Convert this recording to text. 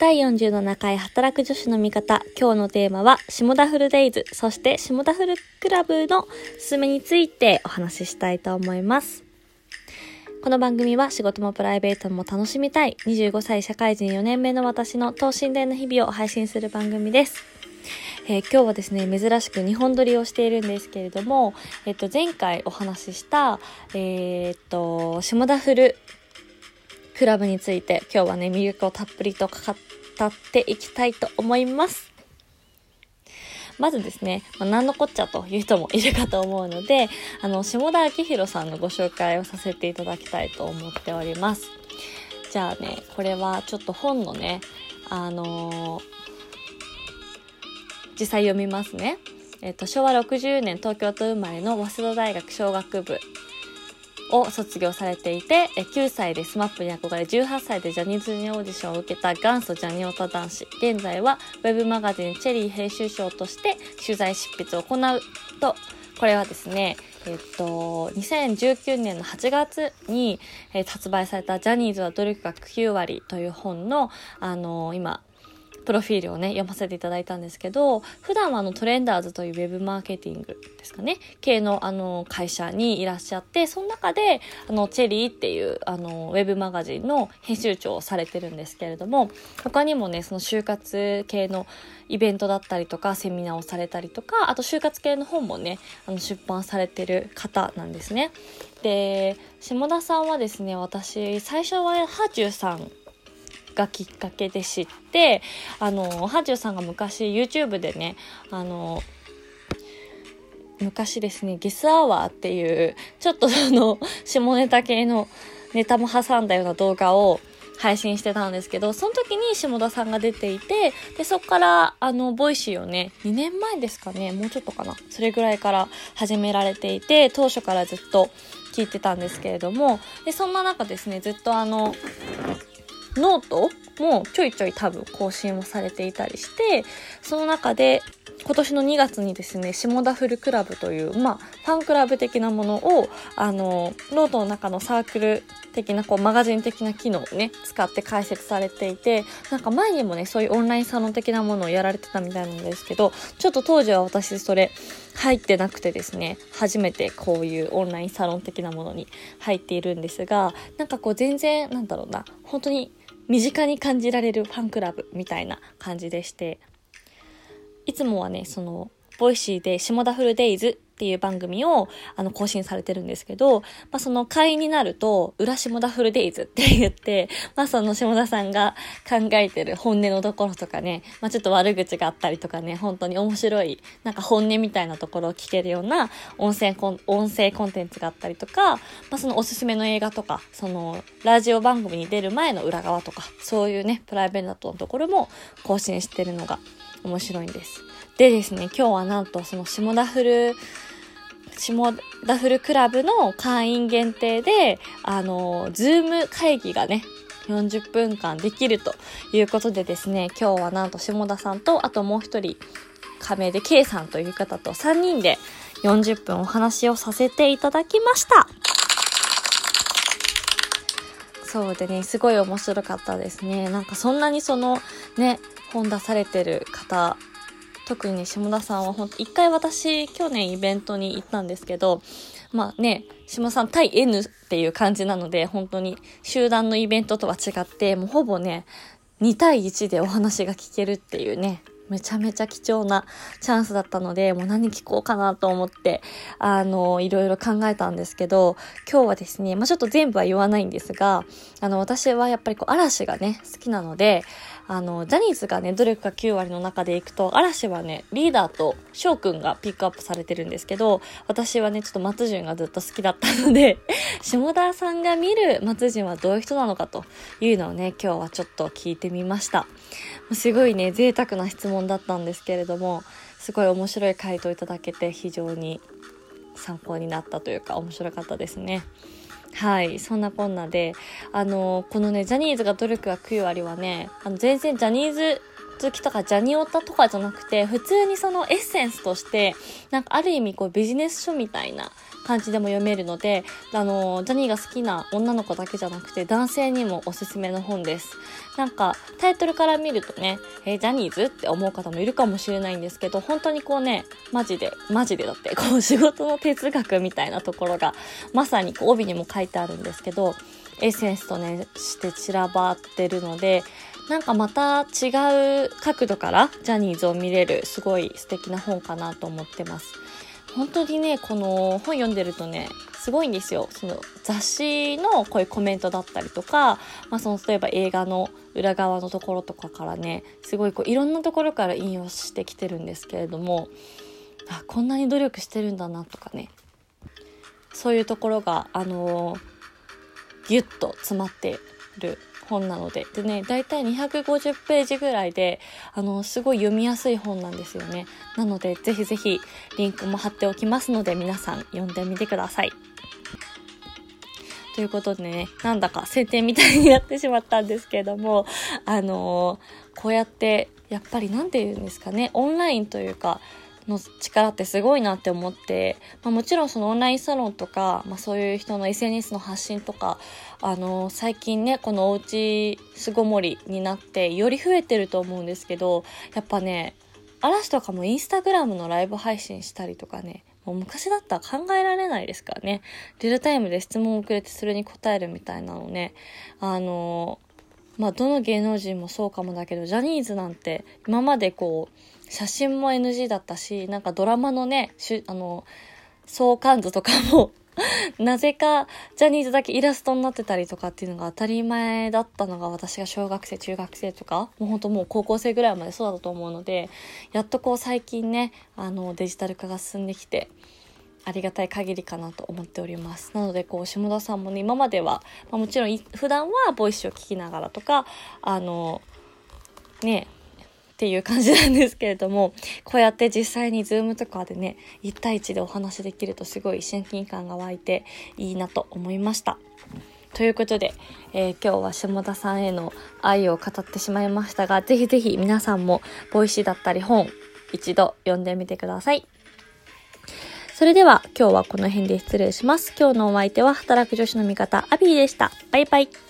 第47回働く女子の味方。今日のテーマは、下田フルデイズ、そして下田フルクラブのすすめについてお話ししたいと思います。この番組は仕事もプライベートも楽しみたい25歳社会人4年目の私の等身大の日々を配信する番組です。えー、今日はですね、珍しく日本撮りをしているんですけれども、えっと、前回お話しした、えー、っと、下田フルクラブについて今日はね、魅力をたっぷりとかかっ語っていきたいと思います。まずですね、まあ、何のこっちゃという人もいるかと思うので、あの、下田明宏さんのご紹介をさせていただきたいと思っております。じゃあね、これはちょっと本のね、あのー、実際読みますね。えっ、と、昭和60年東京都生まれの早稲田大学商学部を卒業されていて、9歳で SMAP に憧れ、18歳でジャニーズにオーディションを受けた元祖ジャニオタ男子。現在は Web マガジンチェリー編集長として取材執筆を行うと、これはですね、えっと、2019年の8月に、えー、発売されたジャニーズは努力が9割という本の、あのー、今、プロフィールをね、読ませていただいたんですけど、普段はあのトレンダーズというウェブマーケティングですかね、系のあの会社にいらっしゃって、その中で、あの、チェリーっていうあの、ウェブマガジンの編集長をされてるんですけれども、他にもね、その就活系のイベントだったりとか、セミナーをされたりとか、あと就活系の本もね、あの出版されてる方なんですね。で、下田さんはですね、私、最初はハーチューさんがきっかけで知って、あの、ハジュさんが昔 YouTube でね、あの、昔ですね、ゲスアワーっていう、ちょっとその、下ネタ系のネタも挟んだような動画を配信してたんですけど、その時に下田さんが出ていて、で、そっから、あの、ボイシーをね、2年前ですかね、もうちょっとかな、それぐらいから始められていて、当初からずっと聞いてたんですけれども、で、そんな中ですね、ずっとあの、ノートもちょいちょい多分更新をされていたりして、その中で今年の2月にですね、下田フルクラブという、まあ、ファンクラブ的なものを、あの、ノートの中のサークル的な、こう、マガジン的な機能をね、使って開設されていて、なんか前にもね、そういうオンラインサロン的なものをやられてたみたいなんですけど、ちょっと当時は私それ入ってなくてですね、初めてこういうオンラインサロン的なものに入っているんですが、なんかこう全然、なんだろうな、本当に身近に感じられるファンクラブみたいな感じでして、いつもはね、その、 Voicy で下田フルデイズっていう番組を、あの、更新されてるんですけど、まあ、その会員になると、裏下田フルデイズって言って、まあ、その下田さんが考えてる本音のところとかね、まあ、ちょっと悪口があったりとかね、本当に面白い、なんか本音みたいなところを聞けるような音声コン、音声コンテンツがあったりとか、まあ、そのおすすめの映画とか、その、ラジオ番組に出る前の裏側とか、そういうね、プライベートのところも更新してるのが面白いんです。でですね、今日はなんとその下田フル下田フルクラブの会員限定で、あの、 Zoom 会議がね、40分間できるということでですね、今日はなんと下田さんと、あともう一人、仮名で K さんという方と3人で40分お話をさせていただきました。そうでね、すごい面白かったですね。なんかそんなにそのね、本出されてる方特に下田さんは本当一回私去年イベントに行ったんですけど、まあね、下田さん対 N っていう感じなので、本当に集団のイベントとは違って、もうほぼね、2対1でお話が聞けるっていうね、めちゃめちゃ貴重なチャンスだったので、もう何聞こうかなと思って、あの、いろいろ考えたんですけど、今日はですね、まあ、ちょっと全部は言わないんですが、あの、私はやっぱりこう、嵐がね、好きなので、あの、ジャニーズがね、努力が9割の中でいくと、嵐はね、リーダーと翔くんがピックアップされてるんですけど、私はね、ちょっと松潤がずっと好きだったので、下田さんが見る松潤はどういう人なのかというのをね、今日はちょっと聞いてみました。すごいね、贅沢な質問だったんですけれども、すごい面白い回答いただけて非常に参考になったというか面白かったですね。はい、そんなこんなで、あの、このね、ジャニーズが努力が9割はね、あの、全然ジャニーズ好きとかジャニオタとかじゃなくて、普通にそのエッセンスとして、なんかある意味こうビジネス書みたいな感じでも読めるので、あの、ジャニーが好きな女の子だけじゃなくて男性にもおすすめの本です。なんかタイトルから見るとね、えー、ジャニーズって思う方もいるかもしれないんですけど、本当にこうね、マジで、マジでだって、こう仕事の哲学みたいなところが、まさにこう帯にも書いてあるんですけど、エッセンスとね、して散らばってるので、なんかまた違う角度からジャニーズを見れるすごい素敵な本かなと思ってます。本当にね、この本読んでるとね、すごいんですよ。その雑誌のこういうコメントだったりとか、まあその例えば映画の裏側のところとかからね、すごいこういろんなところから引用してきてるんですけれども、あ、こんなに努力してるんだなとかね、そういうところが、あのー、ギュッと詰まってる本なので。でね、だいたい250ページぐらいで、あの、すごい読みやすい本なんですよね。なので、ぜひぜひリンクも貼っておきますので、皆さん読んでみてください。ということでね、なんだか宣伝みたいになってしまったんですけれども、あのー、こうやって、やっぱり何て言うんですかね、オンラインというか、の力ってすごいなって思って、まあ、もちろんそのオンラインサロンとか、まあ、そういう人の SNS の発信とか、あの、最近ね、このおうち巣ごもりになってより増えてると思うんですけど、やっぱね、嵐とかもインスタグラムのライブ配信したりとかね、もう昔だったら考えられないですからね。リアルタイムで質問をくれてそれに答えるみたいなのね、あの、まあ、どの芸能人もそうかもだけど、ジャニーズなんて今までこう、写真も NG だったし、なんかドラマのね、しあの、相関図とかも なぜかジャニーズだけイラストになってたりとかっていうのが当たり前だったのが私が小学生、中学生とか、もうほんともう高校生ぐらいまでそうだと思うので、やっとこう最近ね、あのデジタル化が進んできて、ありがたい限りかなと思っております。なので、こう、下田さんもね、今までは、まあ、もちろん、普段はボイスを聞きながらとか、あの、ね、っていう感じなんですけれども、こうやって実際にズームとかでね、1対1でお話できるとすごい親近感が湧いていいなと思いました。ということで、えー、今日は下田さんへの愛を語ってしまいましたが、ぜひぜひ皆さんも Voicy だったり本、一度読んでみてください。それでは今日はこの辺で失礼します。今日のお相手は働く女子の味方、アビーでした。バイバイ。